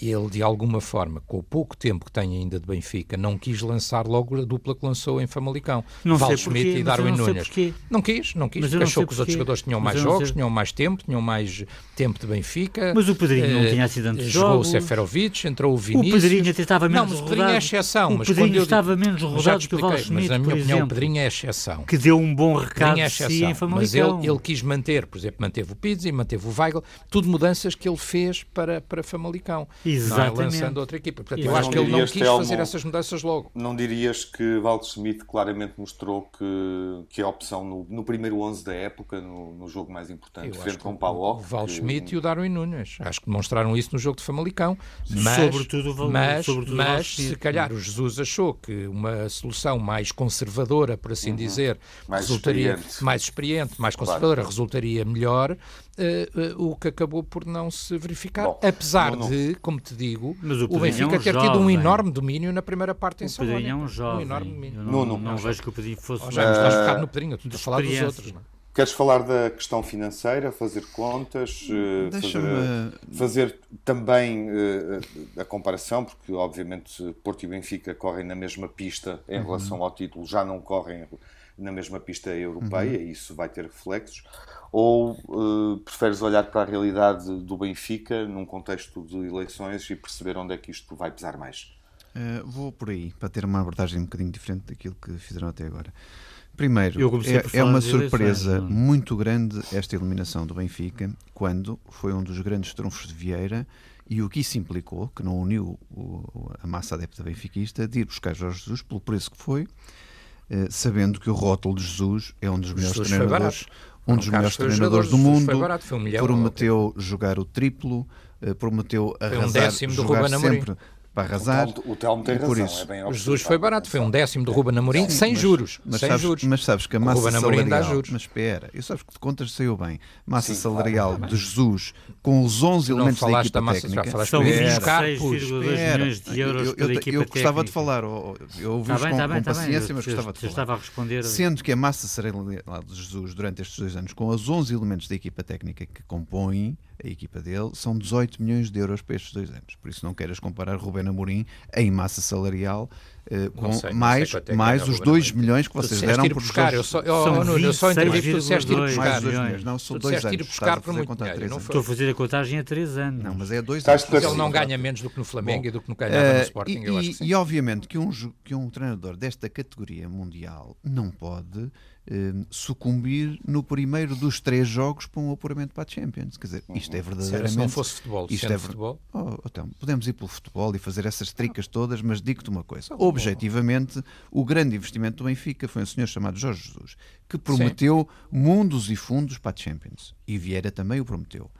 ele de alguma forma, com o pouco tempo que tem ainda de Benfica, não quis lançar logo a dupla que lançou em Famalicão. Não Val porquê, Schmidt e mas eu Darwin não Nunes. porquê. Não quis, não quis, Mas porque achou que os porquê. outros jogadores tinham Mas mais jogos, sei. tinham mais tempo, tinham mais tempo de Benfica. Mas o Pedrinho não Eh, tinha acidentes de Jogou jogos. o Seferovic, entrou o O Vinícius. Pedrinho até estava menos Não, mas o Pedrinho rodado. é exceção. O mas Pedrinho quando eu estava menos rodado que o Val expliquei, mas Schmidt, na minha opinião, o. Pedrinho é exceção. que deu um bom recado é de si exceção, em mas Famalicão. ele, ele quis manter, por exemplo, manteve o Pizzi, manteve o Weigl, tudo mudanças que ele fez para, para Famalicão, não é? Exatamente. lançando outra equipa. Portanto, eu acho não que ele não dirias, quis Telmo, fazer essas mudanças logo. Não dirias que Valdo Schmidt claramente mostrou que, que é a opção no, no primeiro 11 da época, no, no jogo mais importante, Eu frente que com o o, Paulo o Val Schmidt e o Darwin Nunes. Acho que demonstraram isso no jogo de Famalicão. Mas, Sobretudo o Val- mas, sobretudo mas se calhar o Jesus achou que uma solução mais conservadora, por assim dizer, Uhum. Mais resultaria experiente. mais experiente, mais conservadora, resultaria melhor, eh, eh, o que acabou por não se verificar. Bom, Apesar não- não- de, como te digo, Mas o o, Benfica é um ter tido um jovem. enorme domínio na primeira parte em O Pedrinho é um Um jovem. enorme Eu domínio. não, Nuno. não vejo que o Pedrinho fosse... Oh, já me estás Ah, focado no Pedrinho, tu estás a falar dos outros. Não? é? Queres falar da questão financeira, fazer contas, eh, fazer, fazer também eh, a comparação, porque obviamente Porto e Benfica correm na mesma pista em Uhum. relação ao título, já não correm na mesma pista europeia, Uhum. e isso vai ter reflexos, ou eh, preferes olhar para a realidade do Benfica num contexto de eleições e perceber onde é que isto vai pesar mais? Eh, vou por aí, para ter uma abordagem um bocadinho diferente daquilo que fizeram até agora. Primeiro, é, é uma eleições, surpresa não é? muito grande esta eliminação do Benfica, quando foi um dos grandes trunfos de Vieira e o que isso implicou, que não uniu o- a massa adepta benfiquista, de ir buscar Jorge Jesus pelo preço que foi, eh, sabendo que o rótulo de Jesus é um dos melhores Jesus treinadores. Um dos melhores treinadores do mundo, barato, um milhão, prometeu jogar o triplo, eh, prometeu um arrasar, do jogar sempre para arrasar. O Telmo, o Telmo tem e por razão, isso, é Jesus foi barato, foi um décimo do Ruben Amorim, sem mas- juros. Mas sem sabes, juros. mas sabes que a massa Ruben Amorim dá salarial. juros. Mas espera, eu sabes que de contas saiu bem. Massa Sim, salarial claro. de Jesus com os 11 não elementos da equipa da massa- já técnica. falaste São Espera, 26,2 espera. milhões de euros eu, eu, eu, equipa eu gostava de falar, eu Está bem, com, bem, com bem. paciência, mas eu- gostava de falar. estava a responder. Sendo que a massa salarial de Jesus durante estes dois anos, com os 11 elementos da equipa técnica que compõem a equipa dele, são 18 milhões de euros para estes dois anos. Por isso não queiras comparar Ruben Amorim em massa salarial com sei, mais, é que mais o os Ruben 2 Amorim. milhões que vocês deram por buscar, Jorge eu só, São oh, Nuno, eu só entendi que tu disseste ir 26,2 mais buscar. dois milhões. milhões. Não, são Tu dois disseste ir anos. buscar Estás a por fazer muito dinheiro, não anos. Estou a fazer a contagem há 3 anos. Não, mas é dois Estás anos. Mas ele não ganha menos do que no Flamengo Bom, e do que no ganhava no Eh, Sporting, e, eu acho que sim. e, obviamente que um, que um treinador desta categoria mundial não pode eh, sucumbir no primeiro dos três jogos para um apuramento para a Champions. Quer dizer, isto é verdadeiramente. Se não fosse futebol, isto é ver- futebol, Oh, então, podemos ir pelo futebol e fazer essas tricas todas, mas digo-te uma coisa: objetivamente, o grande investimento do Benfica foi um senhor chamado Jorge Jesus, que prometeu mundos e fundos para a Champions. E Vieira também o prometeu.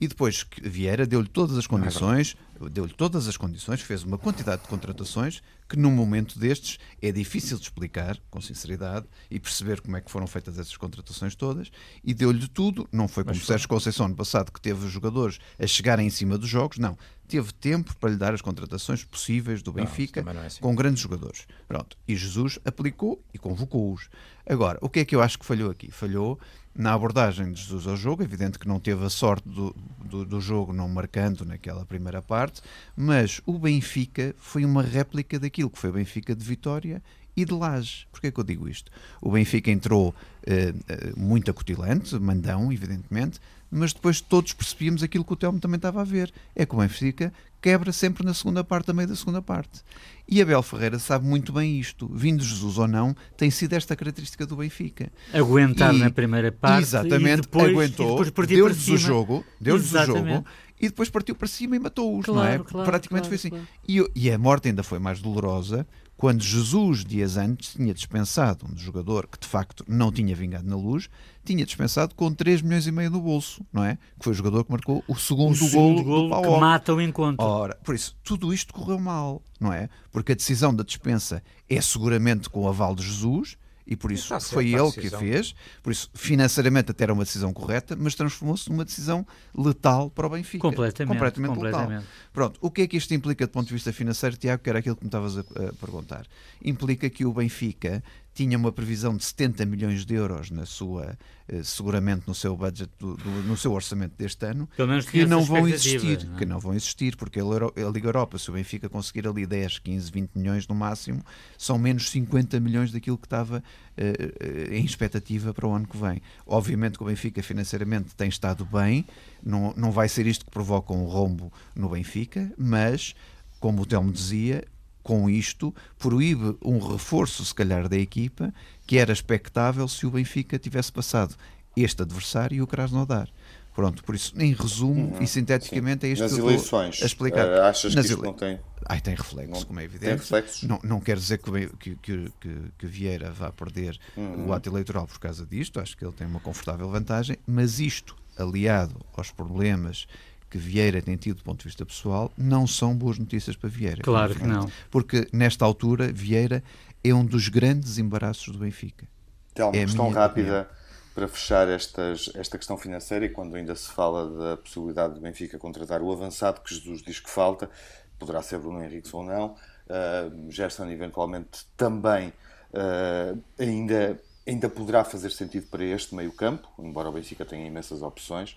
E depois Vieira deu-lhe todas as condições, deu-lhe todas as condições, fez uma quantidade de contratações que num momento destes é difícil de explicar, com sinceridade, e perceber como é que foram feitas essas contratações todas, e deu-lhe tudo, não foi como o Sérgio Conceição no passado, que teve os jogadores a chegarem em cima dos jogos, não, teve tempo para lhe dar as contratações possíveis do Benfica não, é assim. com grandes jogadores. Pronto, e Jesus aplicou e convocou-os. Agora, o que é que eu acho que falhou aqui? Falhou na abordagem de Jesus ao jogo, evidente que não teve a sorte do, do, do, jogo não marcando naquela primeira parte, mas o Benfica foi uma réplica daquilo que foi o Benfica de Vitória e de Laje. Porquê que eu digo isto? O Benfica entrou eh, eh, muito acutilante, mandão, evidentemente, mas depois todos percebíamos aquilo que o Telmo também estava a ver. É que o Benfica quebra sempre na segunda parte, a meio da segunda parte. E Abel Ferreira sabe muito bem isto. Vindo Jesus ou não, tem sido esta característica do Benfica. Aguentar e, na primeira parte. Exatamente, depois, aguentou, deu-lhes o jogo, deu-lhes o jogo e depois partiu para cima e matou-os, claro, não é? Claro, Praticamente claro, foi assim. E, e a morte ainda foi mais dolorosa quando Jesus, dias antes, tinha dispensado um jogador que de facto não tinha vingado na luz, tinha dispensado com 3 milhões e meio no bolso, não é? Que foi o jogador que marcou o segundo, o segundo golo, golo que mata o encontro. Ora, por isso, tudo isto correu mal, não é? Porque a decisão da dispensa é seguramente com o aval de Jesus, e por isso foi ele que fez. Por isso, financeiramente até era uma decisão correta, mas transformou-se numa decisão letal para o Benfica. Completamente. Completamente, completamente. letal. Pronto, o que é que isto implica do ponto de vista financeiro, Tiago, que era aquilo que me estavas a, a perguntar? Implica que o Benfica tinha uma previsão de 70 milhões de euros na sua, eh, seguramente no seu budget, do, do, no seu orçamento deste ano, que não vão existir, não é? que não vão existir, porque a, a Liga Europa, se o Benfica conseguir ali 10, 15, 20 milhões no máximo, são menos 50 milhões daquilo que estava uh, em expectativa para o ano que vem. Obviamente que o Benfica financeiramente tem estado bem, não, não vai ser isto que provoca um rombo no Benfica, mas como o Telmo dizia, com isto, proíbe um reforço, se calhar, da equipa, que era expectável se o Benfica tivesse passado este adversário e o Krasnodar. Pronto, por isso, em resumo uhum, e sinteticamente, sim. é isto Nas que eu eleições, a explicar. Uh, achas Nas que isto ele... não tem... Ai, tem reflexo, não, como é evidente. Tem reflexos? Não, não quer dizer que, que, que, que, Vieira vá perder uhum. o ato eleitoral por causa disto, acho que ele tem uma confortável vantagem, mas isto, aliado aos problemas que Vieira tem tido do ponto de vista pessoal, não são boas notícias para Vieira. Claro que não. Porque nesta altura, Vieira é um dos grandes embaraços do Benfica. Tem uma é questão rápida opinião. para fechar estas, esta questão financeira e quando ainda se fala da possibilidade do Benfica contratar o avançado que Jesus diz que falta, poderá ser Bruno Henrique ou não, uh, Gerson eventualmente também uh, ainda, ainda poderá fazer sentido para este meio campo, embora o Benfica tenha imensas opções.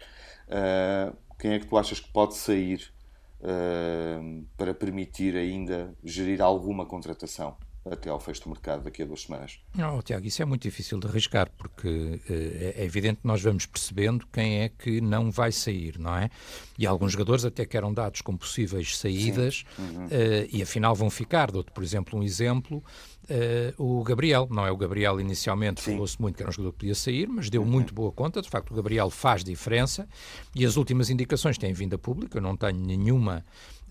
Uh, quem é que tu achas que pode sair uh, para permitir ainda gerir alguma contratação até ao fecho do mercado daqui a duas semanas? Não, Tiago, isso é muito difícil de arriscar, porque uh, é evidente que nós vamos percebendo quem é que não vai sair, não é? E alguns jogadores até que eram dados como possíveis saídas uhum. uh, e afinal vão ficar. Dou-te, por exemplo, um exemplo Uh, o Gabriel, não é o Gabriel inicialmente, falou-se muito que era um jogador que podia sair, mas deu uhum. muito boa conta, de facto o Gabriel faz diferença e as últimas indicações têm vindo a público, eu não tenho nenhuma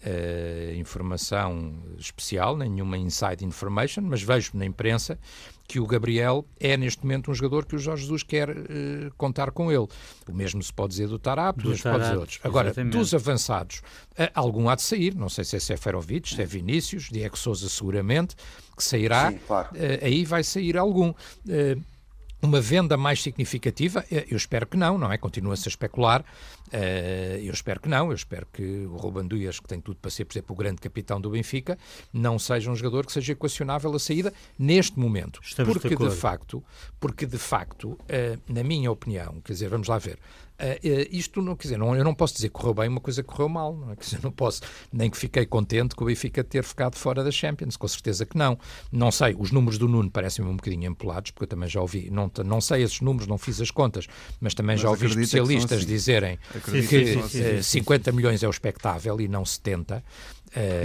uh, informação especial, nenhuma inside information, mas vejo na imprensa que o Gabriel é neste momento um jogador que o Jorge Jesus quer uh, contar com ele. O mesmo se pode dizer do Tarap, do pode dizer outros. Agora, exatamente. dos avançados, uh, algum há de sair, não sei se é Seferovic, se é Vinícius, Diego Souza seguramente, que sairá, Sim, claro. uh, aí vai sair algum uma venda mais significativa? Eu espero que não, não é? Continua-se a especular. Uh, eu espero que não. Eu espero que o Ruben Dias, que tem tudo para ser, por exemplo, o grande capitão do Benfica, não seja um jogador que seja equacionável a saída neste momento. Estamos porque de, de, facto, porque de facto, uh, na minha opinião, quer dizer, vamos lá ver, Uh, isto não, quer dizer, não, eu não posso dizer que correu bem uma coisa que correu mal, não é? Quer dizer, não posso, nem que fiquei contente com o Benfica ter ficado fora da Champions, com certeza que não. Não sei, os números do Nuno parecem-me um bocadinho empolados, porque eu também já ouvi, não, não sei esses números, não fiz as contas, mas também mas já ouvi especialistas assim. dizerem acredito que sim, sim, sim, 50 milhões é o expectável e não 70.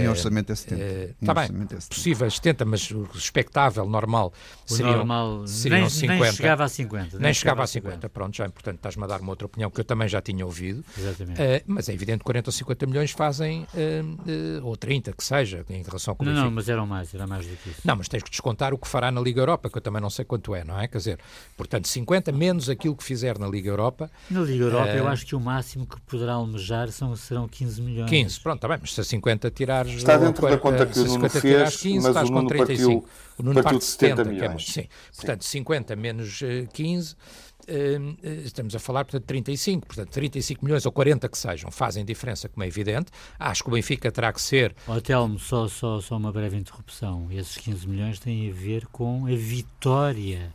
Em orçamento é 70. Está bem, é 70. possível 70, mas o expectável, normal, o seriam, normal, seriam nem, 50. Nem chegava a 50. Nem, nem chegava a 50. 50. Pronto, já é importante, estás-me a dar uma outra opinião que eu também já tinha ouvido. Exatamente. Uh, mas é evidente que 40 ou 50 milhões fazem, uh, uh, ou 30, que seja, em relação com o Não, não, mas eram mais, era mais do que isso. Não, mas tens que descontar o que fará na Liga Europa, que eu também não sei quanto é, não é? Quer dizer, portanto, 50 menos aquilo que fizer na Liga Europa. Na Liga Europa, eu acho que o máximo que poderá almejar são, serão 15 milhões. 15, pronto, está bem, mas se a 50 tirares. Está dentro da conta que o Nuno fez, 15, mas o Nuno partiu, o Nuno partiu de 70, 70 milhões. É, sim. Portanto, 50 menos 15 eh, eh, estamos a falar, portanto, 35, portanto, 35 milhões ou 40 que sejam, fazem diferença, como é evidente. Acho que o Benfica terá que ser. Oh, Telmo, só, só, só uma breve interrupção. Esses 15 milhões têm a ver com a vitória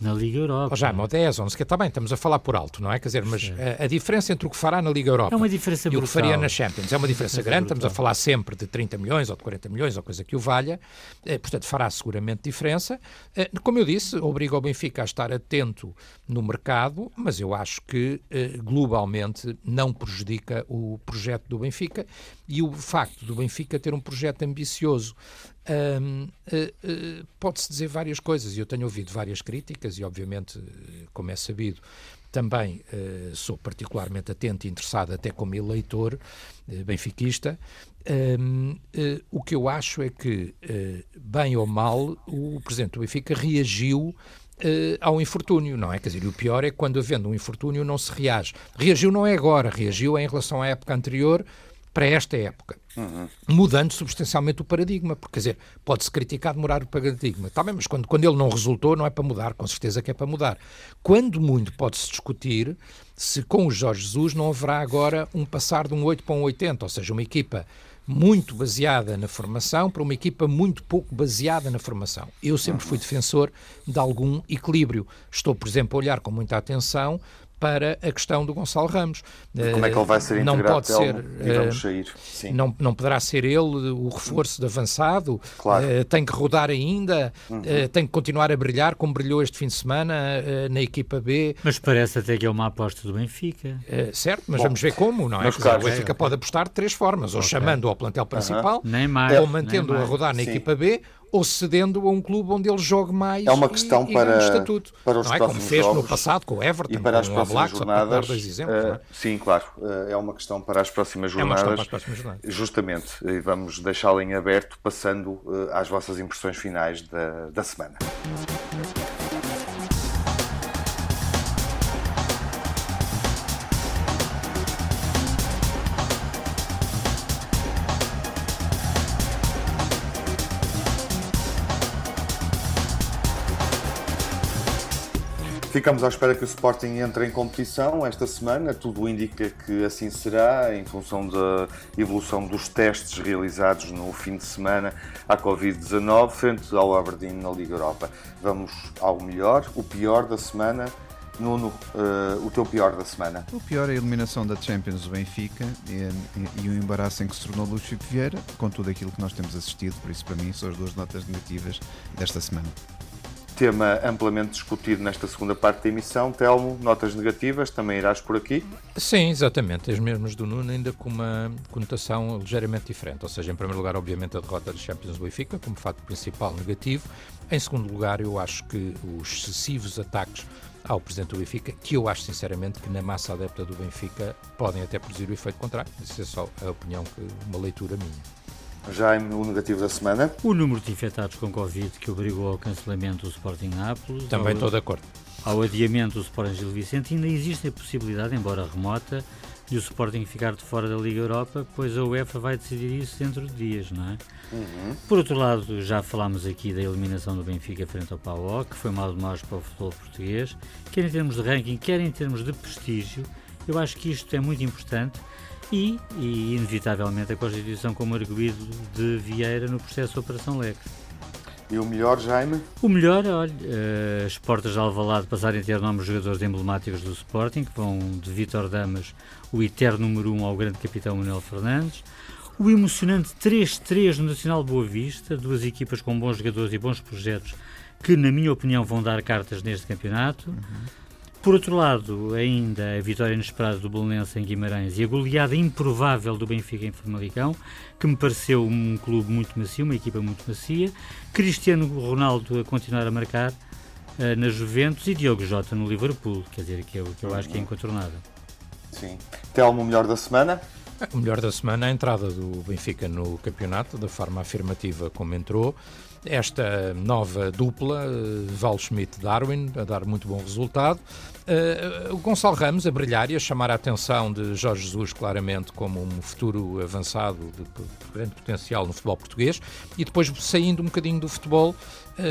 na Liga Europa. Oh, já, ou 10, 11, que está bem, estamos a falar por alto, não é? Quer dizer, mas a, a, diferença entre o que fará na Liga Europa é uma diferença e brutal. o que faria na Champions é uma diferença, grande. Brutal. Estamos a falar sempre de 30 milhões ou de 40 milhões ou coisa que o valha. Eh, portanto, fará seguramente diferença. Eh, como eu disse, obriga o Benfica a estar atento no mercado, mas eu acho que eh, globalmente não prejudica o projeto do Benfica e o facto do Benfica ter um projeto ambicioso uh, uh, pode-se dizer várias coisas e eu tenho ouvido várias críticas e obviamente, como é sabido, também uh, sou particularmente atento e interessado até como eleitor benfiquista. Um, o que eu acho é que, bem ou mal, o Presidente do Benfica reagiu Uh, ao infortúnio, não é? Quer dizer, o pior é quando havendo um infortúnio não se reage. Reagiu não é agora, reagiu em relação à época anterior, para esta época, uhum. mudando substancialmente o paradigma, porque, quer dizer, pode-se criticar demorar o paradigma, está bem, mas quando, quando ele não resultou, não é para mudar, com certeza que é para mudar. Quando muito pode-se discutir se com o Jorge Jesus não haverá agora um passar de um 8 para um 80, ou seja, uma equipa muito baseada na formação para uma equipa muito pouco baseada na formação. Eu sempre fui defensor de algum equilíbrio. Estou, por exemplo, a olhar com muita atenção para a questão do Gonçalo Ramos. Como é que ele vai ser não integrado, pode ser, vamos eh, sair. Sim. Não, não poderá ser ele o reforço de avançado, claro. uh, tem que rodar ainda, uhum. uh, tem que continuar a brilhar como brilhou este fim de semana na equipa B. Mas parece até que é uma aposta do Benfica. certo, mas Bom, vamos ver como, não é? Claro, o Benfica pode apostar de três formas, ou okay. chamando ao plantel principal, uhum. ou mantendo-o a rodar na Sim. equipa B, ou cedendo a um clube onde ele jogue mais é uma questão e, para, e estatuto. para os não é? Como fez jogos, no passado com o Everton, e para as próximas Black, jornadas. dois exemplos, uh, é? Sim, claro. Uh, é uma questão para as próximas jornadas. É questão para as próximas jornadas. Justamente. E vamos deixá-la em aberto, passando uh, às vossas impressões finais da, da semana. Ficamos à espera que o Sporting entre em competição esta semana. Tudo indica que assim será, em função da evolução dos testes realizados no fim de semana à Covid-19, frente ao Aberdeen na Liga Europa. Vamos ao melhor, o pior da semana. Nuno, uh, o teu pior da semana? O pior é a eliminação da Champions do Benfica e, e, e o embaraço em que se tornou Luís Filipe Vieira, com tudo aquilo que nós temos assistido, por isso para mim são as duas notas negativas desta semana tema amplamente discutido nesta segunda parte da emissão. Telmo, notas negativas, também irás por aqui? Sim, exatamente, as mesmas do Nuno, ainda com uma conotação ligeiramente diferente. Ou seja, em primeiro lugar, obviamente, a derrota dos Champions do Benfica, como fato principal negativo. Em segundo lugar, eu acho que os excessivos ataques ao presidente do Benfica, que eu acho sinceramente que na massa adepta do Benfica podem até produzir o efeito contrário. Isso é só a opinião, uma leitura minha. Jaime, o negativo da semana. O número de infectados com Covid que obrigou ao cancelamento do Sporting Nápoles. Também ao, estou de acordo. Ao adiamento do Sporting Gil Vicente, ainda existe a possibilidade, embora remota, de o Sporting ficar de fora da Liga Europa, pois a UEFA vai decidir isso dentro de dias, não é? Uhum. Por outro lado, já falámos aqui da eliminação do Benfica frente ao PAOK, que foi mal demais para o futebol português, quer em termos de ranking, quer em termos de prestígio. Eu acho que isto é muito importante e, e inevitavelmente, a constituição como arguído de Vieira no processo de Operação Lex. E o melhor, Jaime? O melhor, olha, uh, as portas de Alvalade passarem a ter nomes de jogadores emblemáticos do Sporting, que vão de Vítor Damas, o eterno número 1, um, ao grande capitão Manuel Fernandes. O emocionante 3-3 no Nacional Boa Vista, duas equipas com bons jogadores e bons projetos que, na minha opinião, vão dar cartas neste campeonato. Uhum. Por outro lado, ainda a vitória inesperada do Belenense em Guimarães e a goleada improvável do Benfica em Famalicão, que me pareceu um clube muito macio, uma equipa muito macia. Cristiano Ronaldo a continuar a marcar uh, na Juventus e Diogo Jota no Liverpool, quer dizer, que eu, que eu acho que é incontornável. Sim. Telmo, melhor da semana? O melhor da semana é a entrada do Benfica no campeonato, da forma afirmativa como entrou. Esta nova dupla, eh, Val Schmidt-Darwin, a dar muito bom resultado. Uh, o Gonçalo Ramos a brilhar e a chamar a atenção de Jorge Jesus claramente como um futuro avançado de grande potencial no futebol português e depois saindo um bocadinho do futebol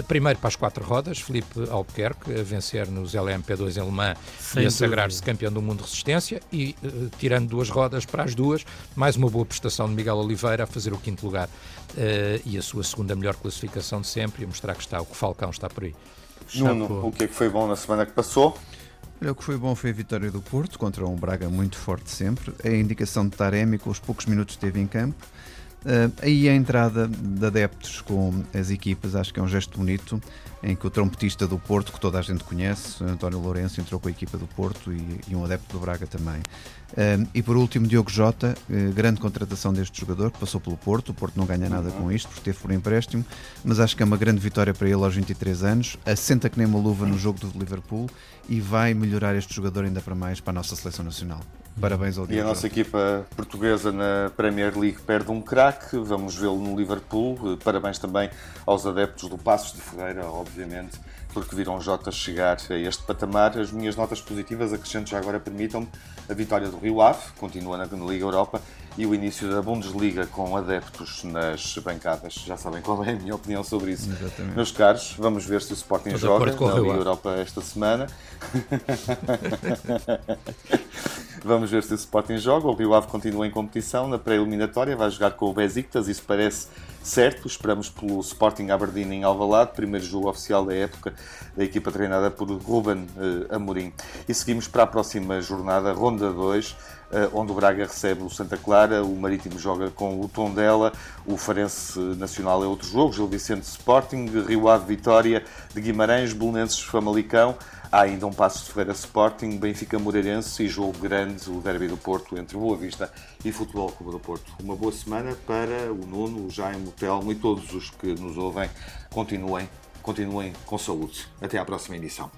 primeiro para as quatro rodas, Felipe Albuquerque a vencer nos LMP2 em Le Mans Sem e a sagrar-se campeão do mundo de resistência e uh, tirando duas rodas para as duas, mais uma boa prestação de Miguel Oliveira a fazer o quinto lugar e a sua segunda melhor classificação de sempre e a mostrar que está, o que Falcão está por aí. Nuno, o que é que foi bom na semana que passou? Olha, o que foi bom foi a vitória do Porto contra um Braga muito forte sempre. A indicação de Taremi, com os poucos minutos que teve em campo. Uh, aí a entrada de adeptos com as equipas, acho que é um gesto bonito, em que o trompetista do Porto, que toda a gente conhece, António Lourenço, entrou com a equipa do Porto e, e um adepto do Braga também. Uh, e por último, Diogo Jota, uh, grande contratação deste jogador, que passou pelo Porto. O Porto não ganha nada com isto, porque teve por empréstimo, mas acho que é uma grande vitória para ele aos 23 anos. Assenta que nem uma luva no jogo do Liverpool e vai melhorar este jogador ainda para mais para a nossa seleção nacional. Parabéns ao Diogo. E a nossa equipa portuguesa na Premier League perde um craque, vamos vê-lo no Liverpool. Parabéns também aos adeptos do Passos de Ferreira, obviamente, porque viram Jota chegar a este patamar. As minhas notas positivas, acrescento já agora, permitam-me a vitória do Rio Ave, continua na Liga Europa, e o início da Bundesliga com adeptos nas bancadas. Já sabem qual é a minha opinião sobre isso. Exatamente. Meus caros, vamos ver se o Sporting Estou joga na Liga Europa esta semana. Vamos ver se o Sporting joga. O Rio Ave continua em competição na pré-eliminatória, vai jogar com o Besiktas, isso parece certo. Esperamos pelo Sporting Aberdeen em Alvalade, primeiro jogo oficial da época da equipa treinada por Ruben uh, Amorim. E seguimos para a próxima jornada, ronda 2, uh, eh, onde o Braga recebe o Santa Clara, o Marítimo joga com o Tondela, o Farense Nacional é outro jogo, Gil Vicente Sporting, Rio Ave Vitória de Guimarães, Belenenses Famalicão. Há ainda um passo de Ferreira Sporting, Benfica Moreirense e jogo grande, o derby do Porto entre Boa Vista e Futebol Clube do Porto. Uma boa semana para o Nuno, o Jaime, o Telmo e todos os que nos ouvem. Continuem, continuem com saúde. Até à próxima edição.